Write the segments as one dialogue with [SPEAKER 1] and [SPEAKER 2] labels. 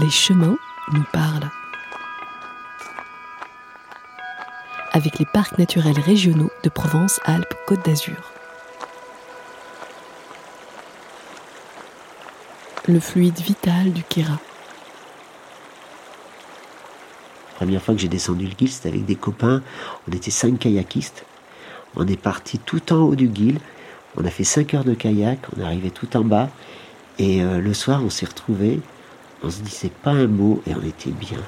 [SPEAKER 1] Les chemins nous parlent. Avec les parcs naturels régionaux de Provence-Alpes-Côte d'Azur. Le fluide vital du Kéra.
[SPEAKER 2] Première fois que j'ai descendu le Guil, c'était avec des copains. On était cinq kayakistes. On est parti tout en haut du Guil. On a fait cinq heures de kayak. On est arrivé tout en bas. Et euh, le soir, on s'est retrouvés. On se disait pas un mot et on était bien.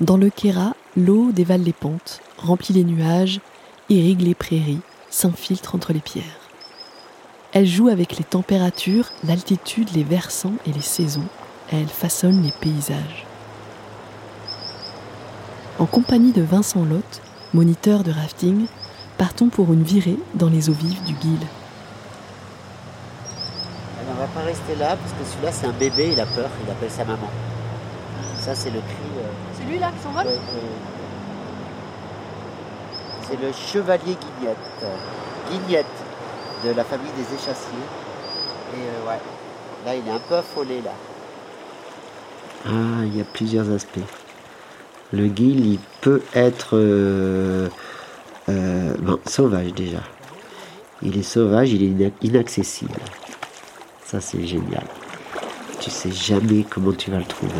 [SPEAKER 1] Dans le Kéra, l'eau dévale les pentes, remplit les nuages, irrigue les prairies, s'infiltre entre les pierres. Elle joue avec les températures, l'altitude, les versants et les saisons. Elle façonne les paysages. En compagnie de Vincent Lotte, moniteur de rafting, partons pour une virée dans les eaux vives du Guil.
[SPEAKER 2] Va pas rester là parce que celui-là c'est un bébé, il a peur, il appelle sa maman. Ça c'est le cri. euh,
[SPEAKER 3] C'est lui là qui s'envole.
[SPEAKER 2] C'est le chevalier Guignette. Guignette de la famille des échassiers. Et euh, ouais, là il est un peu affolé là. Ah, il y a plusieurs aspects. Le guil, il peut être euh, euh, bon, sauvage déjà. Il est sauvage, il est ina- inaccessible. Ça, c'est génial. Tu sais jamais comment tu vas le trouver.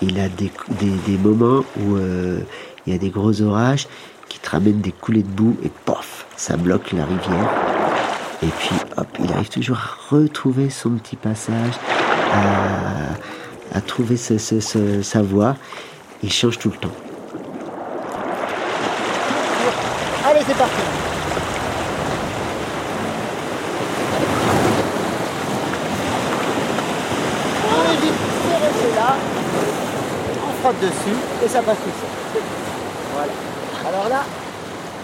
[SPEAKER 2] Il a des, moments où euh, il y a des gros orages qui te ramènent des coulées de boue et pof, ça bloque la rivière. Et puis, hop, il arrive toujours à retrouver son petit passage, à, trouver sa voie. Il change tout le temps. Allez, c'est parti. On évite ces rochers-là, on dessus et ça passe tout seul. Voilà. Alors là,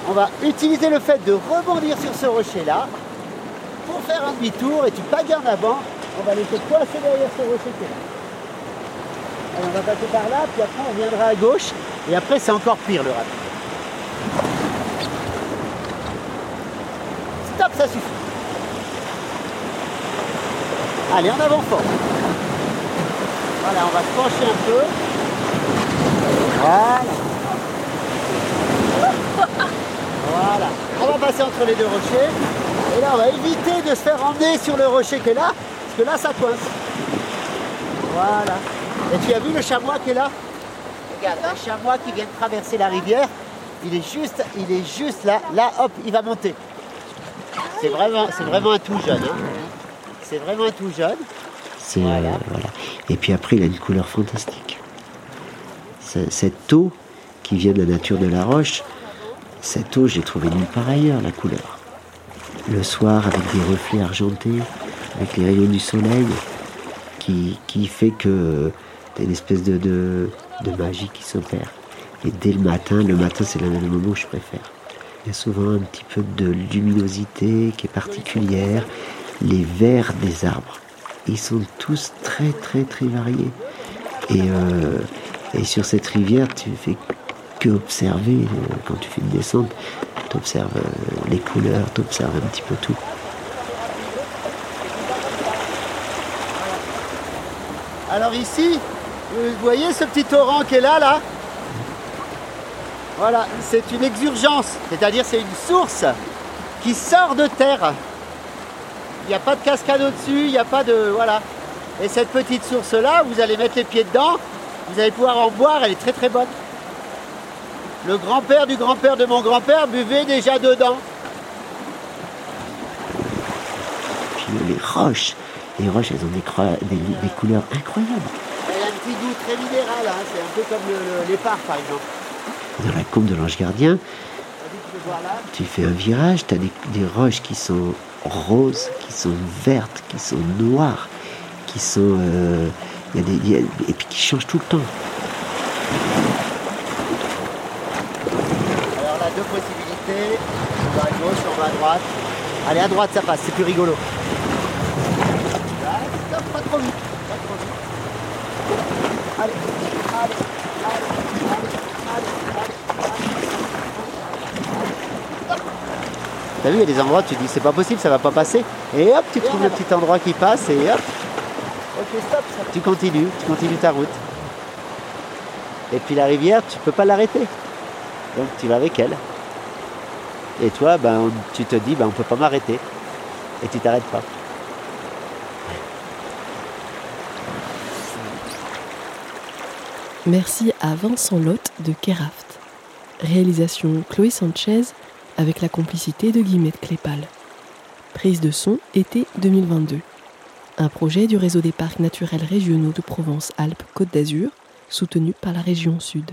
[SPEAKER 2] on va utiliser le fait de rebondir sur ce rocher-là pour faire un demi-tour et tu en avant. On va laisser coincer derrière ce rocher qui est là. On va passer par là, puis après on viendra à gauche et après c'est encore pire le rapide. Stop, ça suffit. Allez, en avant fort. Voilà, on va se pencher un peu. Voilà. Voilà. On va passer entre les deux rochers. Et là, on va éviter de se faire emmener sur le rocher qui est là, parce que là, ça coince. Voilà. Et tu as vu le chamois qui est là Regarde, un chamois qui vient de traverser la rivière. Il est juste, il est juste là. Là, hop, il va monter. C'est vraiment, c'est vraiment un tout jeune. hein. C'est vraiment un tout jeune. C'est voilà. Et puis après, il a une couleur fantastique. Cette eau qui vient de la nature de la roche, cette eau, j'ai trouvé nulle part ailleurs, la couleur. Le soir, avec des reflets argentés, avec les rayons du soleil, qui, qui fait que t'as une espèce de, de, magie qui s'opère. Et dès le matin, le matin, c'est le moment où je préfère. Il y a souvent un petit peu de luminosité qui est particulière, les verts des arbres. Ils sont tous très très très variés. Et, euh, et sur cette rivière, tu fais que observer euh, quand tu fais une descente. Tu observes les couleurs, tu observes un petit peu tout. Alors ici, vous voyez ce petit torrent qui est là, là? Voilà, c'est une exurgence, c'est-à-dire c'est une source qui sort de terre. Il n'y a pas de cascade au-dessus, il n'y a pas de... Voilà. Et cette petite source-là, vous allez mettre les pieds dedans, vous allez pouvoir en boire, elle est très très bonne. Le grand-père du grand-père de mon grand-père buvait déjà dedans. Puis les roches, les roches, elles ont des, des, des couleurs incroyables. Elle a un petit goût très minéral, hein, c'est un peu comme le- par exemple. Dans la combe de l'ange gardien, tu fais un virage, tu as des, des roches qui sont roses, qui sont vertes, qui sont noires, qui sont. euh, a a- et puis qui changent tout le temps. Alors là, deux possibilités. On va à gauche, on va à droite. Allez, à droite, ça passe, c'est plus rigolo. T'as vu, il y a des endroits, tu dis c'est pas possible, ça va pas passer. Et hop, tu trouves le petit endroit qui passe et hop. Ok, stop. Tu continues, tu continues ta route. Et puis la rivière, tu peux pas l'arrêter. Donc tu vas avec elle. Et toi, ben, tu te dis, ben, on peut pas m'arrêter. Et tu t'arrêtes pas.
[SPEAKER 1] Merci à Vincent Lotte de Keraft. Réalisation Chloé Sanchez avec la complicité de Guillemette Clépal. Prise de son été 2022. Un projet du réseau des parcs naturels régionaux de Provence-Alpes-Côte d'Azur soutenu par la région Sud.